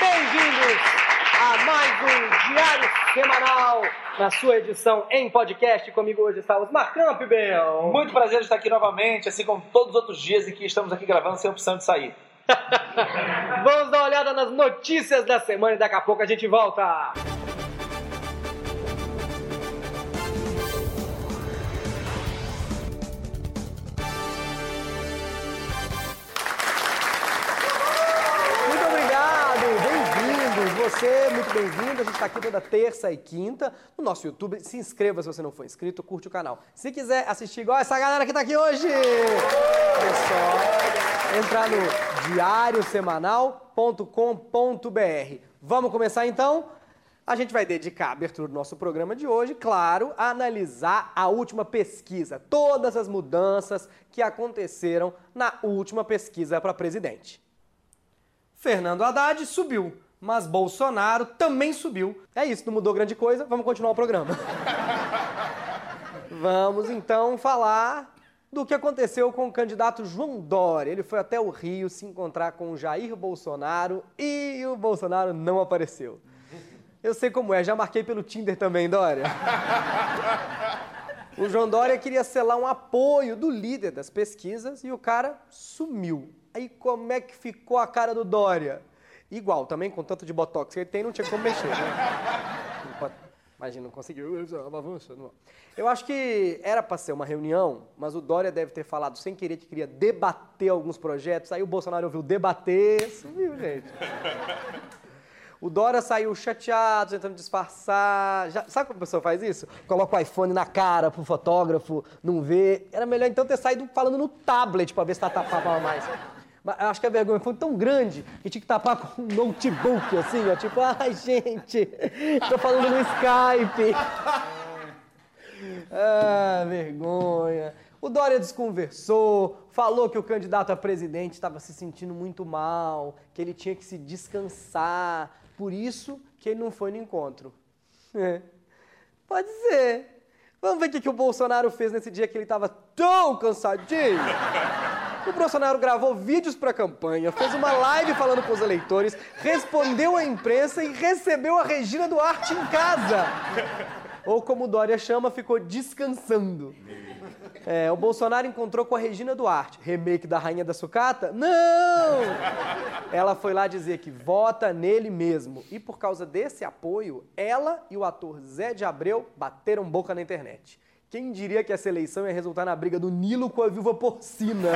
Bem-vindos a mais um Diário Semanal, na sua edição em podcast. Comigo hoje está Osmar Camp, Bel. Muito prazer estar aqui novamente, assim como todos os outros dias em que estamos aqui gravando sem opção de sair. Vamos dar uma olhada nas notícias da semana e daqui a pouco a gente volta. Você, muito bem-vindo. A gente está aqui toda terça e quinta no nosso YouTube. Se inscreva se você não for inscrito, curte o canal. Se quiser assistir igual essa galera que está aqui hoje, é entrar no diariosemanal.com.br. Vamos começar então? A gente vai dedicar a abertura do nosso programa de hoje, claro, a analisar a última pesquisa, todas as mudanças que aconteceram na última pesquisa para presidente. Fernando Haddad subiu, mas Bolsonaro também subiu. É isso, não mudou grande coisa, vamos continuar o programa. vamos então falar do que aconteceu com o candidato João Dória. Ele foi até o Rio se encontrar com o Jair Bolsonaro e o Bolsonaro não apareceu. Eu sei como é, já marquei pelo Tinder também, Dória. O João Dória queria selar um apoio do líder das pesquisas e o cara sumiu. Aí como é que ficou a cara do Dória? Igual, também com tanto de botox que ele tem, não tinha como mexer, né? Imagina, não conseguiu. Eu acho que era para ser uma reunião, mas o Dória deve ter falado sem querer que queria debater alguns projetos. Aí o Bolsonaro ouviu debater, sumiu, gente. O Dória saiu chateado, tentando disfarçar. Já, sabe como a pessoa faz isso? Coloca o iPhone na cara pro fotógrafo, não vê. Era melhor então ter saído falando no tablet pra ver se tá tapava mais. Mas acho que a vergonha foi tão grande que tinha que tapar com um notebook, assim, ó. Tipo, ai, gente, tô falando no Skype. Ah, vergonha. O Dória desconversou, falou que o candidato a presidente estava se sentindo muito mal, que ele tinha que se descansar, por isso que ele não foi no encontro. É. Pode ser. Vamos ver o que, que o Bolsonaro fez nesse dia que ele estava tão cansadinho. O Bolsonaro gravou vídeos para a campanha, fez uma live falando com os eleitores, respondeu à imprensa e recebeu a Regina Duarte em casa. Ou como Dória chama, ficou descansando. É, o Bolsonaro encontrou com a Regina Duarte, remake da Rainha da Sucata? Não! Ela foi lá dizer que vota nele mesmo. E por causa desse apoio, ela e o ator Zé de Abreu bateram boca na internet. Quem diria que essa eleição ia resultar na briga do Nilo com a viúva porcina?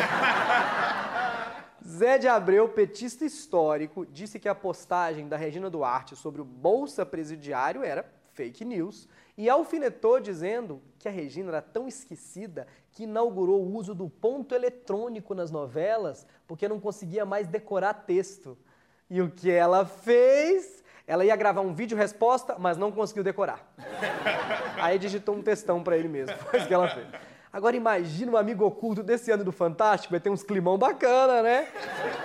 Zé de Abreu, petista histórico, disse que a postagem da Regina Duarte sobre o Bolsa Presidiário era fake news e alfinetou dizendo que a Regina era tão esquecida que inaugurou o uso do ponto eletrônico nas novelas porque não conseguia mais decorar texto. E o que ela fez? Ela ia gravar um vídeo resposta, mas não conseguiu decorar. Aí digitou um textão para ele mesmo. Foi isso que ela fez. Agora imagina um amigo oculto desse ano do Fantástico, vai ter uns climão bacana, né?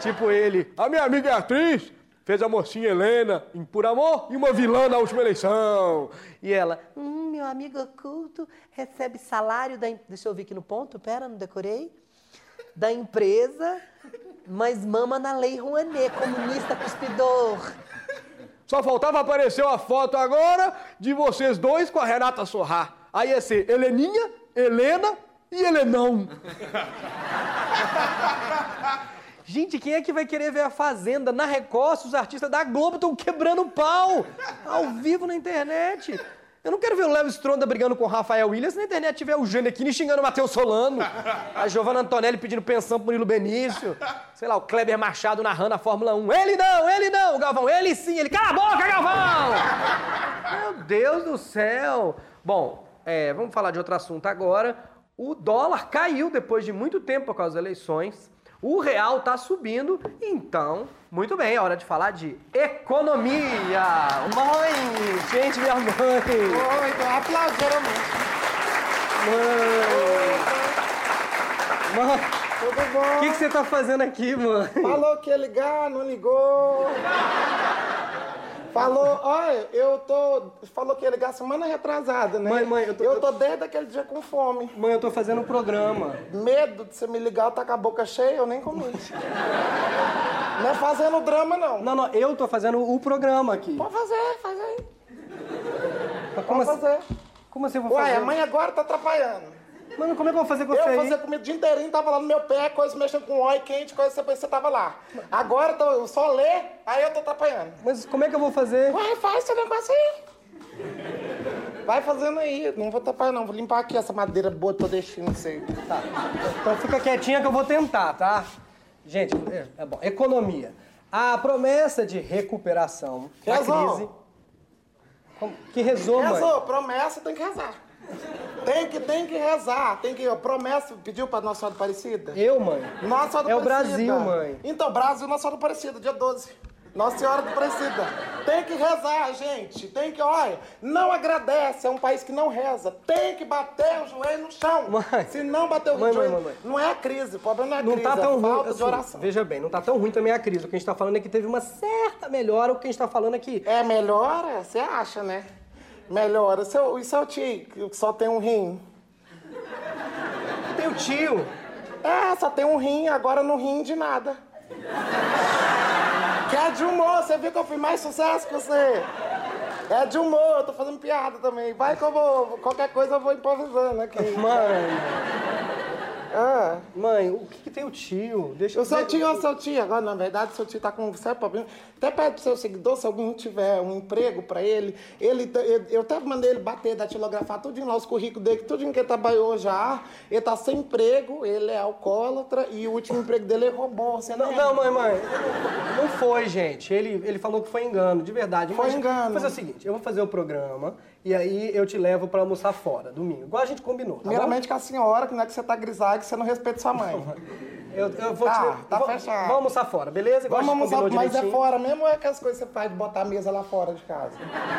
Tipo ele, a minha amiga é atriz, fez a mocinha Helena em Por Amor e uma vilã na última eleição. E ela, hum, meu amigo oculto recebe salário da... Deixa eu ver aqui no ponto, pera, não decorei. Da empresa, mas mama na lei Rouanet, comunista cuspidor. Só faltava aparecer uma foto agora de vocês dois com a Renata Sorrá. Aí ia ser Heleninha, Helena e Helenão. Gente, quem é que vai querer ver a Fazenda na Record se os artistas da Globo estão quebrando pau ao vivo na internet? Eu não quero ver o Léo Stronda brigando com o Rafael Williams na internet tiver o Janequine xingando o Matheus Solano, a Giovanna Antonelli pedindo pensão pro Murilo Benício, sei lá, o Kleber Machado narrando a Fórmula 1. Ele não, ele não, o Galvão, ele sim, ele. Cala a boca, Galvão! Meu Deus do céu! Bom, é, vamos falar de outro assunto agora. O dólar caiu depois de muito tempo por causa das eleições. O real está subindo, então, muito bem, é hora de falar de economia. Mãe, gente, minha mãe. Oi, tô aplaudindo, Mãe. Mãe, Tudo bom? o que, que você tá fazendo aqui, mãe? Falou que ia ligar, não ligou. Falou, olha, eu tô. Falou que ia ligar semana retrasada, né? Mãe, mãe, eu tô- Eu tô desde aquele dia com fome. Mãe, eu tô fazendo um programa. Medo de você me ligar, eu tá com a boca cheia, eu nem comi. Não é fazendo drama, não. Não, não, eu tô fazendo o programa aqui. Pode fazer, faz aí. Mas como, Pode assim, fazer. como assim eu vou Uai, fazer? a mãe agora tá atrapalhando. Mano, como é que eu vou fazer com você Eu fazia comida o dia inteirinho, tava lá no meu pé, coisa mexendo com óleo quente, coisa você, você tava lá. Agora eu só lê, aí eu tô atrapalhando. Mas como é que eu vou fazer? Uai, faz seu negócio aí. Vai fazendo aí. Não vou tapar, não. Vou limpar aqui essa madeira boa que tô deixando você. Tá. Então fica quietinha que eu vou tentar, tá? Gente, é, é bom. Economia. A promessa de recuperação da Rezou. crise. Como- Que rezou, mãe? Rezou, promessa tem que rezar. Tem que, tem que rezar. Tem que. Promessa pediu pra Nossa Senhora Aparecida? Eu, mãe. Nossa Senhora É o Aparecida. Brasil, mãe. Então, Brasil, Nossa Senhora Aparecida, dia 12. Nossa Senhora Aparecida. Tem que rezar, gente. Tem que, olha, não agradece. É um país que não reza. Tem que bater o joelho no chão. Mãe. Se não bater o Mãe, joelho, mãe, mãe. não é a crise. O problema não é a Não crise, tá tão é falta ruim. de assim, oração. veja bem, não tá tão ruim também a crise. O que a gente tá falando é que teve uma certa melhora. O que a gente tá falando aqui. É, melhora? Você acha, né? Melhora. Seu, e seu tio, que só tem um rim? Tem o tio. É, só tem um rim, agora não rim de nada. Que é de humor, você viu que eu fiz mais sucesso que você? É de humor, eu tô fazendo piada também. Vai que eu vou, qualquer coisa eu vou improvisando aqui. Mãe, Ah. mãe, o que, que tem o tio? Deixa O seu tio é o seu tio. Agora, na verdade, seu tio tá com um sério problema. Até pede pro seu seguidor, se alguém tiver um emprego pra ele, ele eu, eu até mandei ele bater, datilografar tudinho lá, os currículos dele, tudinho que ele trabalhou já. Ele tá sem emprego, ele é alcoólatra e o último emprego dele ele roubou. Você Não, não, mãe, mãe. Não foi, gente. Ele, ele falou que foi engano, de verdade. Foi Mas engano. Vou fazer o seguinte, eu vou fazer o programa e aí eu te levo pra almoçar fora, domingo. Igual a gente combinou, tá Primeiramente com a senhora, que não é que você tá grisalho, que você não respeita sua mãe. bom? Eu, eu vou Tá, te... tá vou- fechado. Vamos almoçar fora, beleza? Igual Vamos almoçar, mas é fora mesmo ou é aquelas coisas que você faz de botar a mesa lá fora de casa?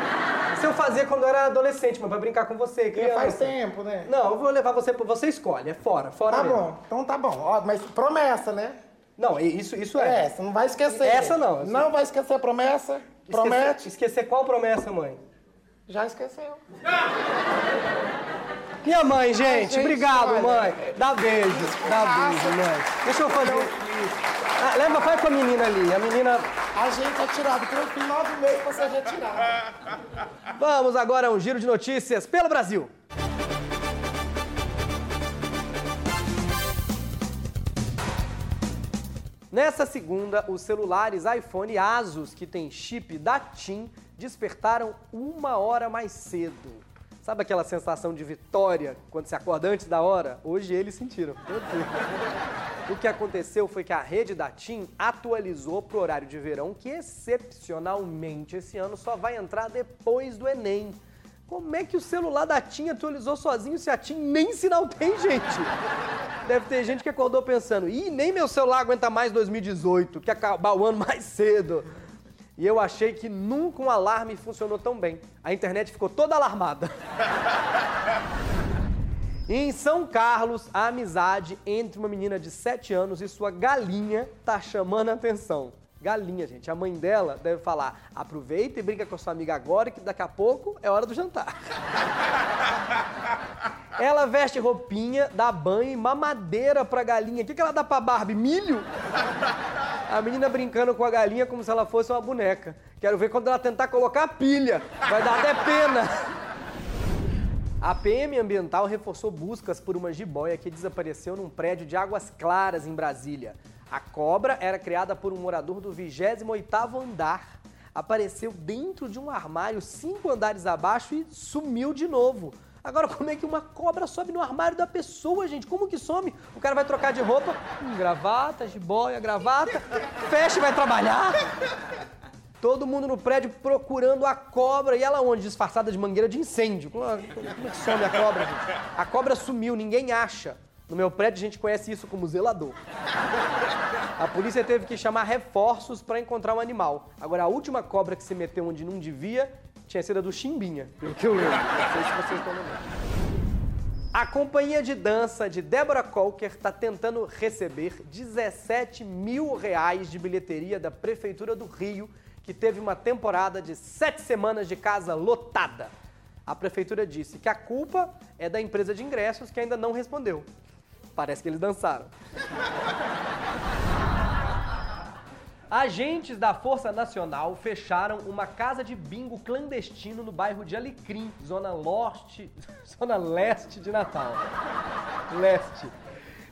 Se eu fazia quando eu era adolescente, mas pra brincar com você, criança. faz tempo, né? Não, eu vou levar você, você escolhe, é fora, fora Tá mesmo. bom, então tá bom. Ó, mas promessa, né? Não, isso, isso É, é. você não vai esquecer. Essa não, essa- Não vai esquecer a promessa? Promete? Esquecer, esquecer qual promessa, mãe? Já esqueceu. Minha mãe, gente, gente, obrigado, olha. mãe. Dá beijo, dá beijo, mãe. Deixa eu fazer um... Ah, leva, vai com a menina ali. A menina. A gente é tirado, fiz nove meses pra ser retirado. Vamos agora a um giro de notícias pelo Brasil. Nessa segunda, os celulares iPhone e Asus, que tem chip da TIM, despertaram uma hora mais cedo. Sabe aquela sensação de vitória quando se acorda antes da hora? Hoje eles sentiram. O que aconteceu foi que a rede da TIM atualizou para o horário de verão, que excepcionalmente esse ano só vai entrar depois do Enem. Como é que o celular da TIM atualizou sozinho se a TIM nem sinal tem, gente? Deve ter gente que acordou pensando, ih, nem meu celular aguenta mais 2018, que acabar o ano mais cedo. E eu achei que nunca um alarme funcionou tão bem. A internet ficou toda alarmada. Em São Carlos, a amizade entre uma menina de 7 anos e sua galinha tá chamando a atenção. Galinha, gente. A mãe dela deve falar: aproveita e brinca com a sua amiga agora, que daqui a pouco é hora do jantar. Ela veste roupinha, dá banho e mamadeira pra galinha. O que, que ela dá pra Barbie? Milho? A menina brincando com a galinha como se ela fosse uma boneca. Quero ver quando ela tentar colocar a pilha. Vai dar até pena. A PM Ambiental reforçou buscas por uma jiboia que desapareceu num prédio de Águas Claras, em Brasília. A cobra era criada por um morador do 28º andar. Apareceu dentro de um armário cinco andares abaixo e sumiu de novo. Agora, como é que uma cobra sobe no armário da pessoa, gente? Como que some? O cara vai trocar de roupa, hum, gravata, jiboia, gravata, fecha e vai trabalhar. Todo mundo no prédio procurando a cobra. E ela onde? Disfarçada de mangueira de incêndio. Como é como é que some a cobra, gente? A cobra sumiu, ninguém acha. No meu prédio a gente conhece isso como zelador. A polícia teve que chamar reforços para encontrar o animal. Agora, a última cobra que se meteu onde não devia tinha sido a do Chimbinha, pelo que eu lembro. Não sei se vocês estão lembrando. A companhia de dança de Débora Colker está tentando receber 17 mil reais de bilheteria da Prefeitura do Rio, que teve uma temporada de sete semanas de casa lotada. A Prefeitura disse que a culpa é da empresa de ingressos que ainda não respondeu. Parece que eles dançaram. Agentes da Força Nacional fecharam uma casa de bingo clandestino no bairro de Alecrim, zona leste, zona leste de Natal. Leste.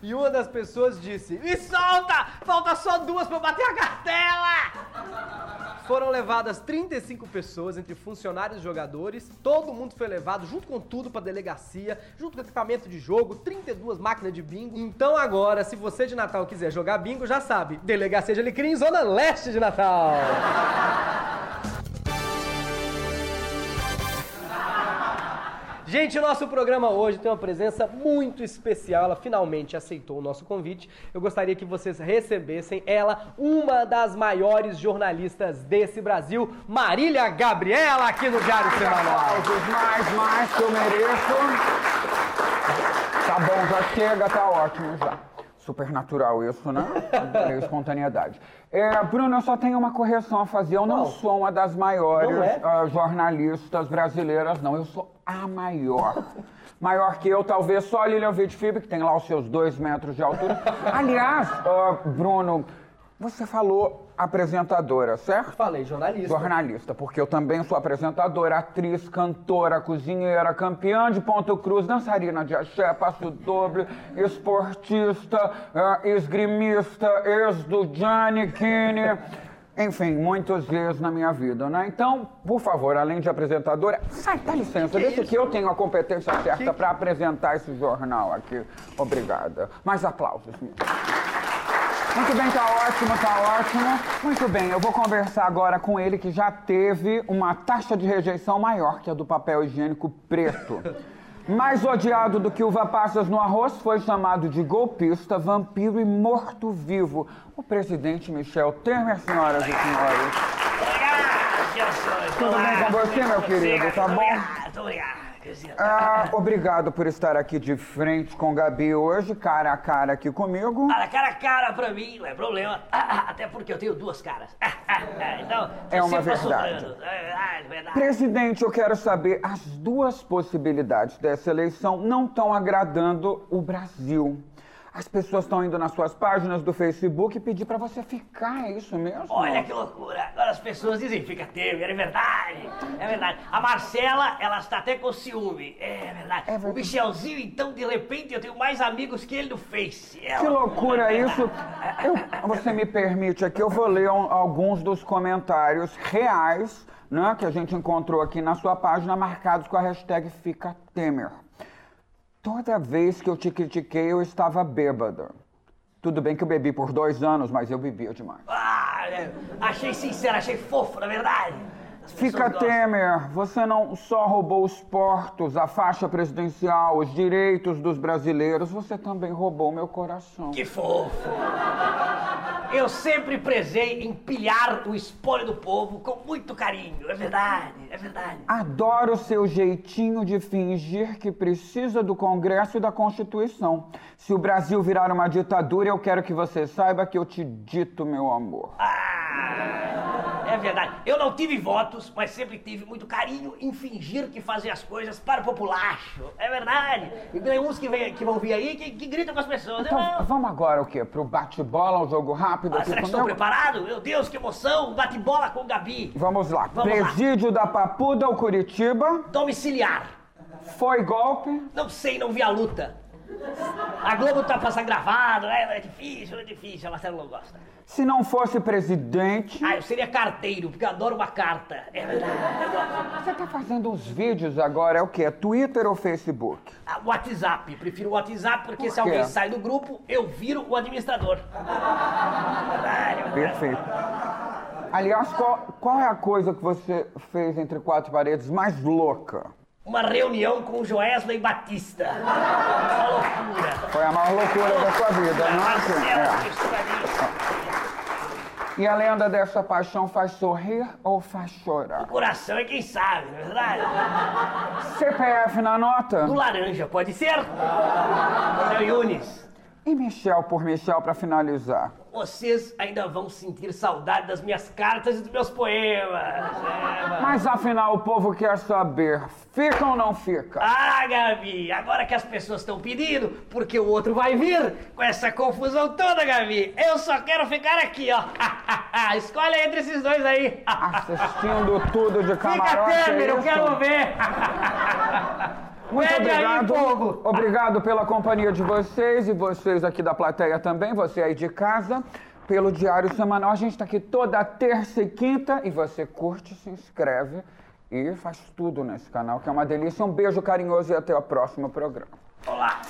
E uma das pessoas disse: Me solta! Falta só duas eu bater a cartela! Foram levadas 35 pessoas, entre funcionários e jogadores. Todo mundo foi levado, junto com tudo, pra delegacia, junto com equipamento de jogo, 32 máquinas de bingo. Então agora, se você de Natal quiser jogar bingo, já sabe: Delegacia de Alecrim, Zona Leste de Natal. Gente, nosso programa hoje tem uma presença muito especial. Ela finalmente aceitou o nosso convite. Eu gostaria que vocês recebessem ela, uma das maiores jornalistas desse Brasil, Marília Gabriela, aqui no Diário Semanal. Mais, mais que eu mereço. Tá bom, já chega, tá ótimo já. Super natural isso, né? Espontaneidade. É, Bruno, eu só tenho uma correção a fazer. Eu não Qual? sou uma das maiores Não é? ah, jornalistas brasileiras, não. Eu sou a maior. Maior que eu, talvez só a Lilian Wittfieber, que tem lá os seus dois metros de altura. Aliás, ah, Bruno, você falou apresentadora, certo? Falei, jornalista. Jornalista, porque eu também sou apresentadora, atriz, cantora, cozinheira, campeã de ponto cruz, dançarina de axé, passo doble, esportista, eh, esgrimista, ex do Gianni Kine. Enfim, muitos ex na minha vida, né? Então, por favor, além de apresentadora, sai, dá licença, deixa que eu tenho a competência certa para apresentar esse jornal aqui. Obrigada. Mais aplausos. Muito bem, tá ótimo, tá ótimo. Muito bem, eu vou conversar agora com ele que já teve uma taxa de rejeição maior que a do papel higiênico preto. Mais odiado do que uva passas no arroz, foi chamado de golpista, vampiro e morto-vivo. O presidente Michel Temer, senhoras e senhores. Tudo bem com você, meu querido? Tá bom? Obrigado, obrigado. Ah, obrigado por estar aqui de frente com Gabi hoje, cara a cara aqui comigo. Cara, cara a cara pra mim, não é problema. Ah, ah, Até porque eu tenho duas caras. Então, É eu uma verdade. danos. Verdade, verdade. Presidente, eu quero saber, as duas possibilidades dessa eleição não estão agradando o Brasil. As pessoas estão indo nas suas páginas do Facebook pedir para você ficar, é isso mesmo? Olha que loucura. As pessoas dizem, fica Temer, é verdade. É verdade. A Marcela, ela está até com ciúme. É verdade. É verdade. O Michelzinho, então, de repente, eu tenho mais amigos que ele no Face. Ela- Que loucura isso! Eu- você me permite aqui, eu vou ler um- alguns dos comentários reais né, que a gente encontrou aqui na sua página, marcados com a hashtag Fica Temer. Toda vez que eu te critiquei, eu estava bêbada. Tudo bem que eu bebi por dois anos, mas eu bebia demais. Ah, é, achei sincero, achei fofo, na verdade. Fica. Temer, você não só roubou os portos, a faixa presidencial, os direitos dos brasileiros, você também roubou meu coração. Que fofo! Eu sempre prezei em pilhar o espólio do povo com muito carinho. É verdade, é verdade. Adoro seu jeitinho de fingir que precisa do Congresso e da Constituição. Se o Brasil virar uma ditadura, eu quero que você saiba que eu te dito, meu amor. Ah, é verdade. Eu não tive votos, mas sempre tive muito carinho em fingir que fazia as coisas para o populacho. É verdade. E tem uns que, vem, que vão vir aí que, que gritam com as pessoas. Então, Eu, vamos agora o quê? Pro bate-bola, o jogo rápido ah, será que estou comigo? preparado? Meu Deus, que emoção! Bate bola com o Gabi. Vamos lá. Vamos lá. Presídio da Papuda ao Curitiba. Domiciliar. Foi golpe. Não sei, não vi a luta. A Globo tá passando gravado, é, é difícil, é difícil, a Marcelo não gosta. Se não fosse presidente. Ah, eu seria carteiro, porque eu adoro uma carta. É verdade. Você tá fazendo uns vídeos agora, é o quê? Twitter ou Facebook? Ah, WhatsApp, prefiro o WhatsApp porque Por se alguém sai do grupo, eu viro o administrador. Perfeito. Aliás, qual, qual é a coisa que você fez entre quatro paredes mais louca? Uma reunião com o Joesley Batista. Uma loucura. Foi a maior loucura da sua vida, não é? É. estudadista. E a lenda dessa paixão faz sorrir ou faz chorar? O coração é quem sabe, não é verdade? CPF na nota? Do laranja, pode ser? Seu Yunis. E Michel por Michel pra finalizar. Vocês ainda vão sentir saudade das minhas cartas e dos meus poemas. É. Mas afinal o povo quer saber, fica ou não fica? Ah, Gabi, agora que as pessoas estão pedindo, porque o outro vai vir com essa confusão toda, Gabi. Eu só quero ficar aqui, ó. Escolhe entre esses dois aí. Assistindo tudo de Fica camarote. é Temer, eu isso? quero ver. Muito Pede aí, obrigado. povo. Obrigado pela companhia de vocês e vocês aqui da plateia também, você aí de casa. Pelo Diário Semanal, a gente está aqui toda terça e quinta e você curte, se inscreve e faz tudo nesse canal, que é uma delícia. Um beijo carinhoso e até o próximo programa. Olá.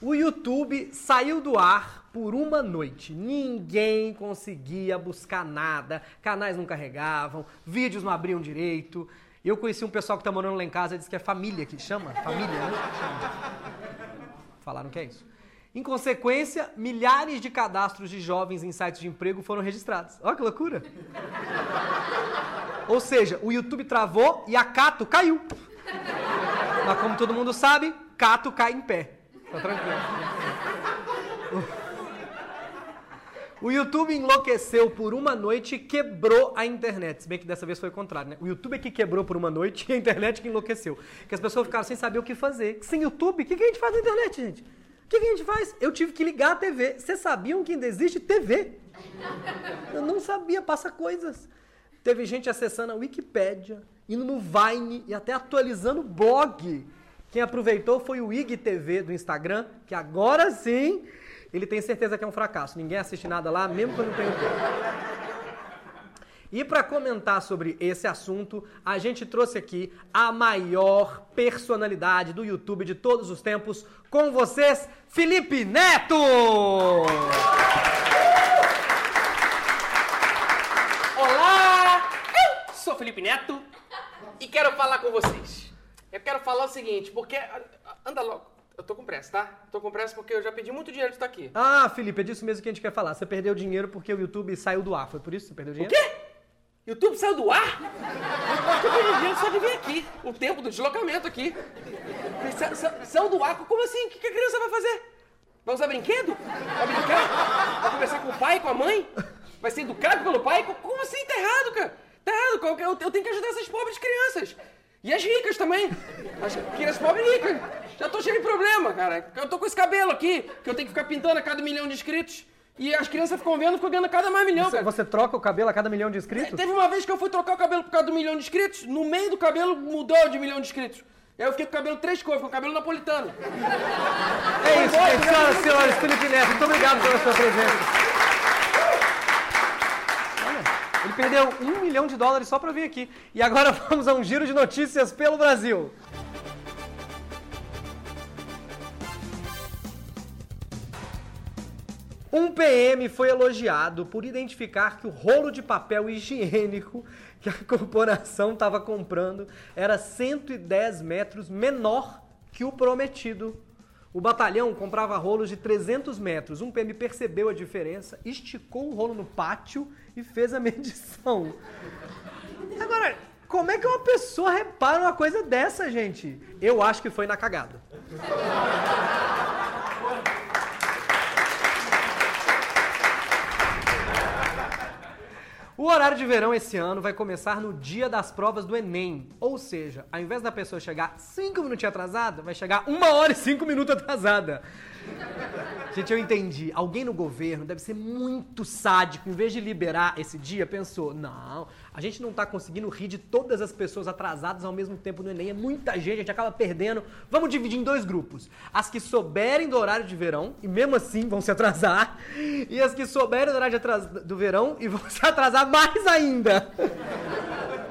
O YouTube saiu do ar por uma noite. Ninguém conseguia buscar nada, canais não carregavam, vídeos não abriam direito. Eu conheci um pessoal que tá morando lá em casa disse que é família que chama. Família, né? Falaram que é isso. Em consequência, milhares de cadastros de jovens em sites de emprego foram registrados. Olha que loucura! Ou seja, o YouTube travou e a Cato caiu. Mas como todo mundo sabe, Cato cai em pé. Tá tranquilo. O YouTube enlouqueceu por uma noite e quebrou a internet. Se bem que dessa vez foi o contrário, né? O YouTube é que quebrou por uma noite e a internet que enlouqueceu. Que as pessoas ficaram sem saber o que fazer. Sem YouTube, o que, que a gente faz na internet, gente? O que, que a gente faz? Eu tive que ligar a TV. Vocês sabiam que ainda existe TV? Eu não sabia, passa coisas. Teve gente acessando a Wikipédia, indo no Vine e até atualizando o blog. Quem aproveitou foi o IGTV do Instagram, que agora sim ele tem certeza que é um fracasso. Ninguém assiste nada lá, mesmo quando tem o tempo. E para comentar sobre esse assunto, a gente trouxe aqui a maior personalidade do YouTube de todos os tempos, com vocês, Felipe Neto! Olá! Eu sou Felipe Neto e quero falar com vocês. Eu quero falar o seguinte, porque. Anda logo. Eu tô com pressa, tá? Tô com pressa porque eu já pedi muito dinheiro de estar aqui. Ah, Felipe, é disso mesmo que a gente quer falar. Você perdeu dinheiro porque o YouTube saiu do ar. Foi por isso que você perdeu O dinheiro? quê? YouTube saiu do ar? Eu perdi dinheiro só de vir aqui. O tempo do deslocamento aqui. Sa- sa- Saiu do ar? Como assim? O que a criança vai fazer? Vai usar brinquedo? Vai brincar? Vai conversar com o pai, com a mãe? Vai ser educado pelo pai? Co- Como assim? Tá errado, cara. Tá errado. O- Eu tenho que ajudar essas pobres crianças. E as ricas também. As crianças pobres e ricas. Já tô cheio de problema, cara. Eu tô com esse cabelo aqui, que eu tenho que ficar pintando a cada milhão de inscritos. E as crianças ficam vendo, ficam ganhando cada mais milhão, Você, cara. você troca o cabelo a cada milhão de inscritos? Teve uma vez que eu fui trocar o cabelo por causa do milhão de inscritos, no meio do cabelo mudou de milhão de inscritos. Aí eu fiquei com o cabelo três cores, com o cabelo napolitano. É isso, gente. Senhoras e senhores, Felipe Neto, muito obrigado pela sua presença. Perdeu um milhão de dólares só pra vir aqui. E agora vamos a um giro de notícias pelo Brasil. Um PM foi elogiado por identificar que o rolo de papel higiênico que a corporação estava comprando era 110 metros menor que o prometido. O batalhão comprava rolos de 300 metros. Um PM percebeu a diferença, esticou o rolo no pátio e fez a medição. Agora, como é que uma pessoa repara uma coisa dessa, gente? Eu acho que foi na cagada. O horário de verão esse ano vai começar no dia das provas do Enem. Ou seja, ao invés da pessoa chegar 5 minutos atrasada, vai chegar 1 hora e 5 minutos atrasada. Gente, eu entendi. Alguém no governo deve ser muito sádico. Em vez de liberar esse dia, pensou: não, a gente não tá conseguindo rir de todas as pessoas atrasadas ao mesmo tempo no Enem. É muita gente, a gente acaba perdendo. Vamos dividir em dois grupos: as que souberem do horário de verão e mesmo assim vão se atrasar, e as que souberem do horário atras- do verão e vão se atrasar mais ainda.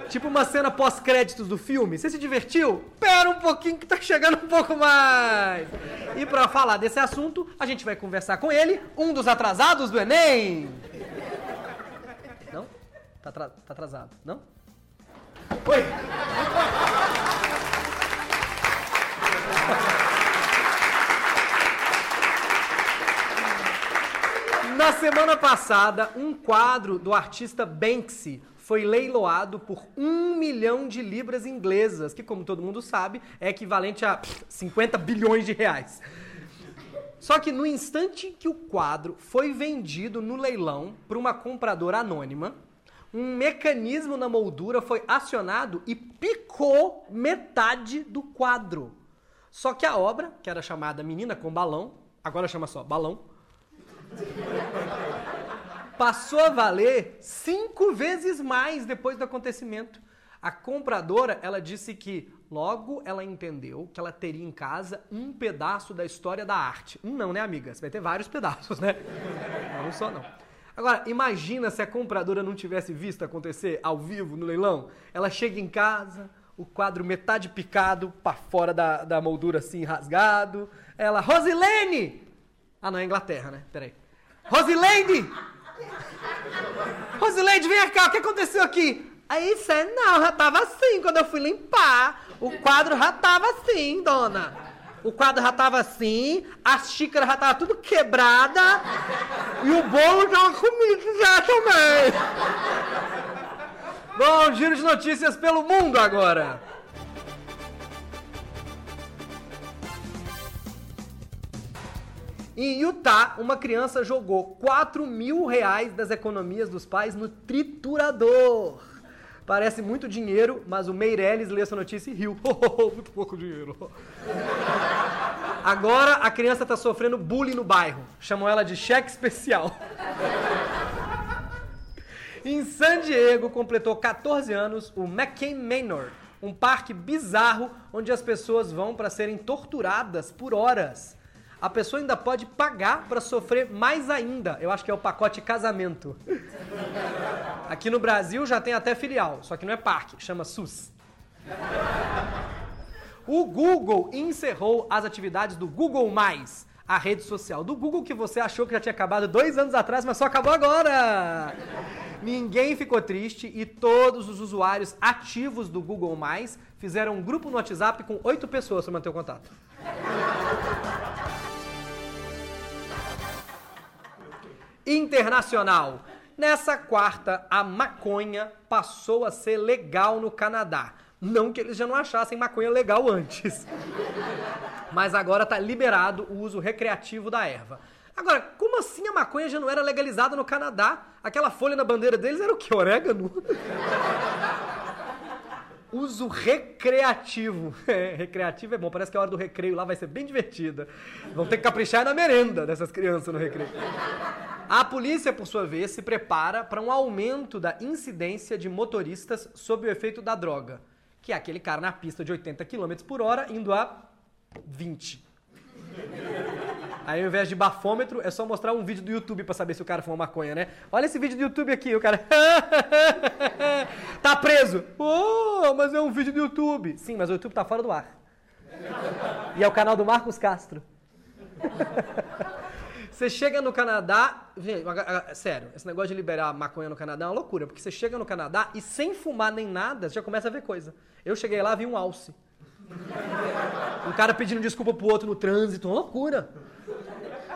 Tipo uma cena pós-créditos do filme. Você se divertiu? Pera um pouquinho que tá chegando um pouco mais. E pra falar desse assunto, a gente vai conversar com ele, um dos atrasados do Enem. Tá, tá atrasado, não? Oi! Na semana passada, um quadro do artista Banksy foi leiloado por um milhão de libras inglesas, que, como todo mundo sabe, é equivalente a pff, 50 bilhões de reais. Só que no instante que o quadro foi vendido no leilão para uma compradora anônima, um mecanismo na moldura foi acionado e picou metade do quadro. Só que a obra, que era chamada Menina com Balão, agora chama só Balão, passou a valer cinco vezes mais depois do acontecimento. A compradora, ela disse que logo ela entendeu que ela teria em casa um pedaço da história da arte. Um não, né, amiga? Você vai ter vários pedaços, né? Não só não. Agora, imagina se a compradora não tivesse visto acontecer ao vivo no leilão. Ela chega em casa, o quadro metade picado, para fora da, da moldura assim, rasgado. Ela, Rosilene! Ah, não, é Inglaterra, né? Peraí. Rosilene! Rosileide, vem cá, o que aconteceu aqui? Aí, cê, não, já tava assim quando eu fui limpar. O quadro já tava assim, dona. O quadro já tava assim, as xícaras já tava tudo quebrada e o bolo tava comigo já também. Bom, giro de notícias pelo mundo agora. Em Utah, uma criança jogou 4 mil reais das economias dos pais no triturador. Parece muito dinheiro, mas o Meirelles lê essa notícia e riu. muito pouco dinheiro. Agora a criança está sofrendo bullying no bairro. Chamam ela de cheque especial. em San Diego, completou 14 anos o McCain Manor, um parque bizarro onde as pessoas vão para serem torturadas por horas a pessoa ainda pode pagar para sofrer mais ainda. Eu acho que é o pacote casamento. Aqui no Brasil já tem até filial, só que não é parque, chama SUS. O Google encerrou as atividades do Google Mais, a rede social do Google que você achou que já tinha acabado dois anos atrás, mas só acabou agora. Ninguém ficou triste e todos os usuários ativos do Google Mais fizeram um grupo no WhatsApp com oito pessoas para manter o contato. Internacional. Nessa quarta, a maconha passou a ser legal no Canadá. Não que eles já não achassem maconha legal antes. Mas agora está liberado o uso recreativo da erva. Agora, como assim a maconha já não era legalizada no Canadá? Aquela folha na bandeira deles era o que? Orégano? uso recreativo. É, recreativo é bom, parece que a hora do recreio lá vai ser bem divertida. Vão ter que caprichar na merenda dessas crianças no recreio. A polícia, por sua vez, se prepara para um aumento da incidência de motoristas sob o efeito da droga, que é aquele cara na pista de 80 km por hora indo a 20. Aí ao invés de bafômetro, é só mostrar um vídeo do YouTube para saber se o cara fuma maconha, né? Olha esse vídeo do YouTube aqui, o cara. tá preso! Oh, mas é um vídeo do YouTube. Sim, mas o YouTube tá fora do ar. E é o canal do Marcos Castro. Você chega no Canadá. Sério, esse negócio de liberar maconha no Canadá é uma loucura, porque você chega no Canadá e sem fumar nem nada, você já começa a ver coisa. Eu cheguei lá vi um alce. Um cara pedindo desculpa pro outro no trânsito, uma loucura.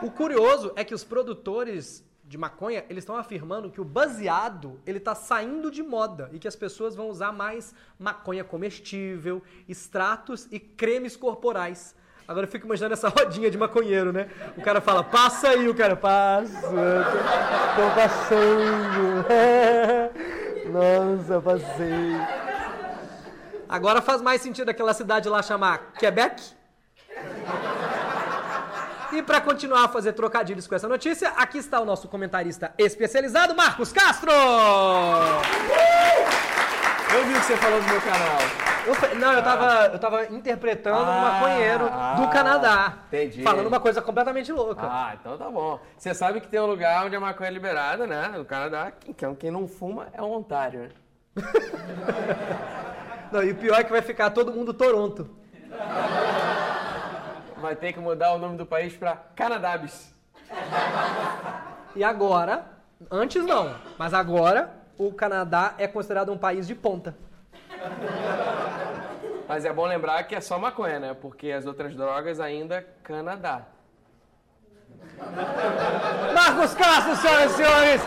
O curioso é que os produtores de maconha, eles estão afirmando que o baseado, ele tá saindo de moda e que as pessoas vão usar mais maconha comestível, extratos e cremes corporais. Agora eu fico imaginando essa rodinha de maconheiro, né? O cara fala, passa aí, o cara passa, tô passando. Nossa, passei. Agora faz mais sentido aquela cidade lá chamar Quebec? E para continuar a fazer trocadilhos com essa notícia, aqui está o nosso comentarista especializado, Marcos Castro! Eu vi o que você falou no meu canal. Eu, não, eu tava, eu tava interpretando ah, um maconheiro do ah, Canadá. Entendi. Falando uma coisa completamente louca. Ah, então tá bom. Você sabe que tem um lugar onde a maconha é liberada, né? No Canadá. Quem, quem não fuma é o Ontário, né? não, e o pior é que vai ficar todo mundo Toronto. Vai ter que mudar o nome do país pra Canadabis. E agora, antes não, mas agora o Canadá é considerado um país de ponta. Mas é bom lembrar que é só maconha, né? Porque as outras drogas ainda Canadá. Marcos Castro, senhoras e senhores!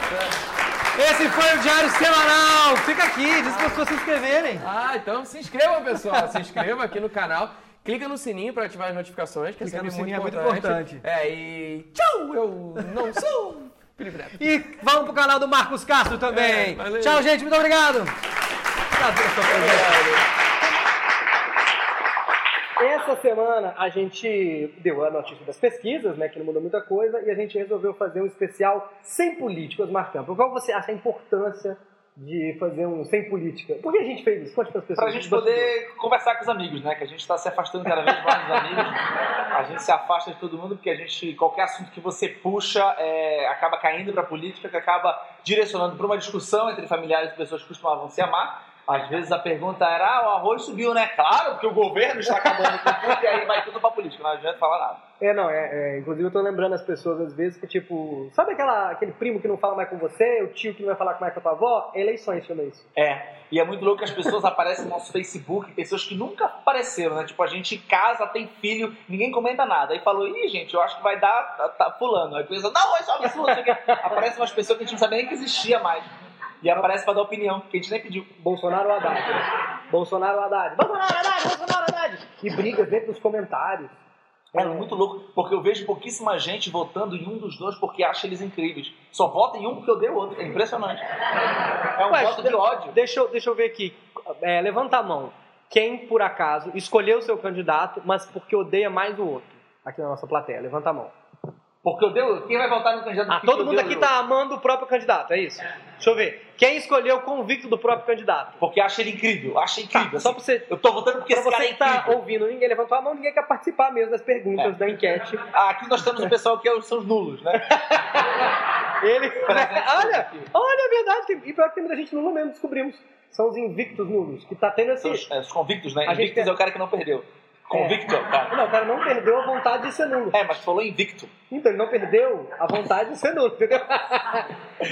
Esse foi o Diário Semanal. Fica aqui, diz para as pessoas se inscreverem. Ah, então se inscrevam, pessoal. Se inscreva aqui no canal. Clica no sininho para ativar as notificações, que é Clicar sempre no sininho muito é muito importante. importante. É, e tchau! Eu não sou Felipe Neto. E vamos pro canal do Marcos Castro também. É. Tchau, gente. Muito obrigado. Pela sua presença. Essa semana a gente deu a notícia das pesquisas, né, que não mudou muita coisa, e a gente resolveu fazer um especial sem políticas, Marcão. Qual você acha a importância de fazer um sem política? Por que a gente fez isso? Conte para as pessoas. Pra gente poder conversar com os amigos, né? Que a gente tá se afastando cada vez mais dos amigos. A gente se afasta de todo mundo porque a gente, qualquer assunto que você puxa, é, acaba caindo pra política, que acaba direcionando para uma discussão entre familiares e pessoas que costumavam se amar. Às vezes a pergunta era, ah, o arroz subiu, né? Claro, porque o governo está acabando com tudo e aí vai tudo pra política, não adianta falar nada. É, não, é, é, inclusive eu tô lembrando as pessoas às vezes que, tipo, sabe aquela, aquele primo que não fala mais com você, o tio que não vai falar mais com a tua avó? Eleições chama isso. É, e é muito louco que as pessoas aparecem no nosso Facebook, pessoas que nunca apareceram, né? Tipo, a gente casa, tem filho, ninguém comenta nada. Aí falou, ih, gente, eu acho que vai dar tá, tá, fulano. Aí pensa, não, é só absurdo. Aparecem umas pessoas que a gente não sabia nem que existia mais. E aparece pra dar opinião, que a gente nem pediu. Bolsonaro ou Haddad? Bolsonaro ou Haddad? Bolsonaro, Haddad, Bolsonaro, Haddad! E brigas dentro dos comentários. É muito louco, porque eu vejo pouquíssima gente votando em um dos dois porque acha eles incríveis. Só vota em um porque odeia o outro. É impressionante. É um Ué, voto de ódio. Deixa eu, deixa eu ver aqui. É, levanta a mão. Quem, por acaso, escolheu o seu candidato, mas porque odeia mais o outro? Aqui na nossa plateia. Levanta a mão. Porque odeio. Quem vai votar no candidato Ah, todo odeia mundo aqui o tá amando o próprio candidato, é isso? Deixa eu ver. Quem escolheu o convicto do próprio candidato? Porque acha ele incrível. Acha incrível. Tá, só assim. pra você, Eu tô votando porque pra esse cara você é que tá incrível. ouvindo, ninguém levantou a mão, ninguém quer participar mesmo das perguntas É. da enquete. Ah, aqui nós temos o pessoal que são os nulos, né? Ele. Presente olha, olha, é verdade. E pior que tem muita gente nula mesmo, descobrimos. São os invictos nulos, que tá tendo esse. Os, é, os convictos, né? A gente Invictus quer- é o cara que não perdeu. Convicto, é cara. Não, o cara não perdeu a vontade de ser nulo. É, mas falou invicto. Então, ele não perdeu a vontade de ser nulo, entendeu?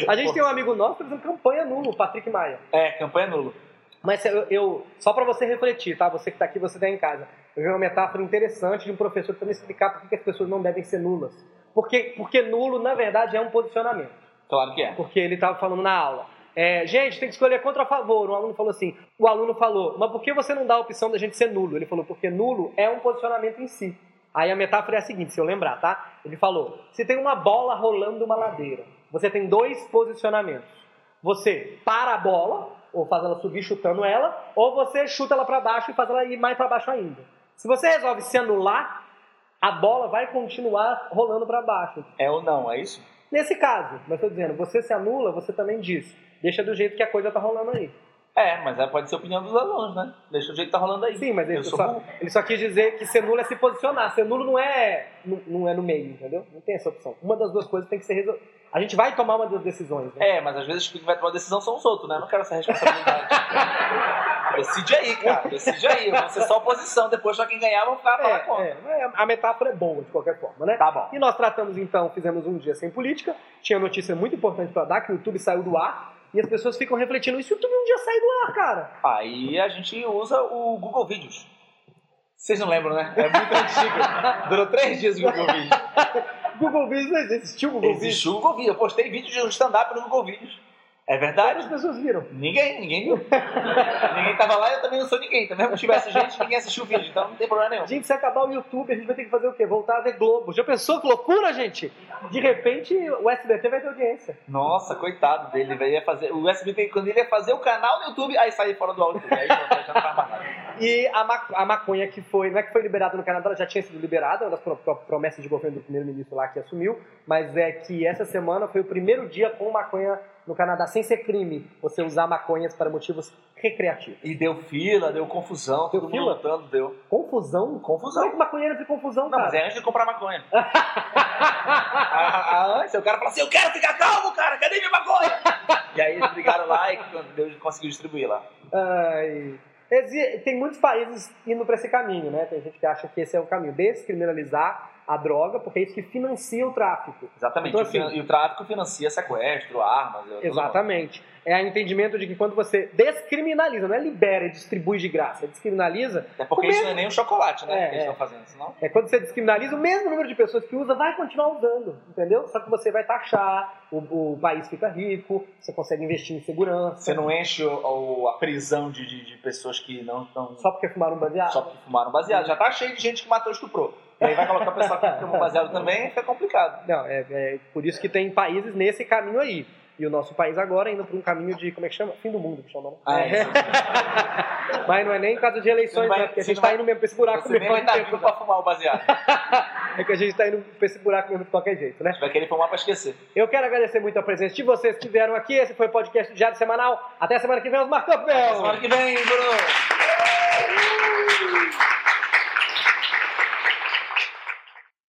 A gente tem um amigo nosso que fazendo campanha nulo, Patrick Maia. É, campanha nulo. Mas eu, eu- só pra você refletir, tá? Você que tá aqui, você tá em casa. Eu vi uma metáfora interessante de um professor tentando explicar por que que as pessoas não devem ser nulas. Porque, porque nulo, na verdade, é um posicionamento. Claro que é. Porque ele estava falando na aula. É, gente, tem que escolher contra a favor. Um aluno falou assim. O aluno falou, mas por que você não dá a opção da gente ser nulo? Ele falou, porque nulo é um posicionamento em si. Aí a metáfora é a seguinte, se eu lembrar, tá? Ele falou: se tem uma bola rolando uma ladeira, você tem dois posicionamentos. Você para a bola, ou faz ela subir chutando ela, ou você chuta ela para baixo e faz ela ir mais para baixo ainda. Se você resolve se anular, a bola vai continuar rolando para baixo. É ou não, é isso? Nesse caso, mas estou dizendo, você se anula, você também diz. Deixa do jeito que a coisa tá rolando aí. É, mas é, pode ser a opinião dos alunos, né? Deixa o jeito que tá rolando aí. Sim, mas ele só, burro. ele só quis dizer que ser nulo é se posicionar. Ser nulo não é, não, não é no meio, entendeu? Não tem essa opção. Uma das duas coisas tem que ser resolvida. A gente vai tomar uma das decisões, né? É, mas às vezes quem vai tomar decisão são os outros, né? Eu não quero essa responsabilidade. Decide aí, cara. Decide aí. Vou ser só oposição. Depois só quem ganhar vai ficar falar contra. É, é, a metáfora é boa, de qualquer forma, né? Tá bom. E nós tratamos, então, fizemos um dia sem política. Tinha notícia muito importante para dar, que o YouTube saiu do ar. E as pessoas ficam refletindo, e se o YouTube um dia sair do ar, cara? Aí a gente usa o Google Vídeos. Vocês não lembram, né? É muito antigo. Durou três dias o Google Vídeos. Google Vídeos não existiu, Google Vídeos. Existe o Google Vídeos. Eu postei vídeo de um stand-up no Google Vídeos. É Quantas verdade? pessoas viram? Ninguém, ninguém viu. ninguém tava lá, eu também não sou ninguém. Também se tivesse gente, ninguém assistiu o vídeo. Então não tem problema nenhum. Gente, se acabar o YouTube, a gente vai ter que fazer o quê? Voltar a ver Globo. Já pensou que loucura, gente? De repente, o SBT vai ter audiência. Nossa, coitado dele, velho. Ia fazer. O SBT, quando ele ia fazer o canal no YouTube, aí saía fora do áudio. Aí já não faz mais nada. E a, ma- a maconha que foi, não é que foi liberada no Canadá, ela já tinha sido liberada, uma das pro- pro- promessas de governo do primeiro-ministro lá que assumiu, mas é que essa semana foi o primeiro dia com maconha no Canadá, sem ser crime, você usar maconhas para motivos recreativos. E deu fila, deu confusão, Deu todo fila? mundo lutando, deu. Confusão? Confusão. Como é que maconheiro tem confusão, Não, cara? mas é antes de comprar maconha. a, a, antes, o cara falou assim: Eu quero ficar calmo, cara, cadê minha maconha? e aí eles brigaram lá e Deus conseguiu distribuir lá. Ai. Tem muitos países indo para esse caminho, né? Tem gente que acha que esse é o caminho, descriminalizar a droga, porque é isso que financia o tráfico. Exatamente. Então, E o assim, e o tráfico financia sequestro, armas. Exatamente. É o entendimento de que quando você descriminaliza, não é libera e distribui de graça, é descriminaliza. É porque o isso mesmo- não é nem um chocolate, né? É, que eles é. estão fazendo, senão. É quando você descriminaliza, o mesmo número de pessoas que usa vai continuar usando, entendeu? Só que você vai taxar, o, o país fica rico, você consegue investir em segurança. Você não enche o- o- a prisão de, de- de pessoas que não estão. Só porque fumaram um baseado? Só porque fumaram baseado. Já tá cheio de gente que matou e estuprou. E aí vai colocar a pessoa que fumou baseado também, fica complicado. Não, é, é por isso que tem países nesse caminho aí. E o nosso país agora indo para um caminho de, como é que chama? Fim do mundo, que chama, né? Ah, é. Mas não é nem em caso de eleições, Você vai- né? Porque a você gente tá vai- indo mesmo pra esse buraco Você nem mesmo. vai tempo vivo já. pra fumar o baseado. É que a gente tá indo pra esse buraco mesmo de qualquer jeito, né? Você vai querer fumar pra esquecer. Eu quero agradecer muito a presença de vocês que vieram aqui. Esse foi o podcast Diário Semanal. Até semana que vem, os Marcos Bel. Semana que vem, Bruno!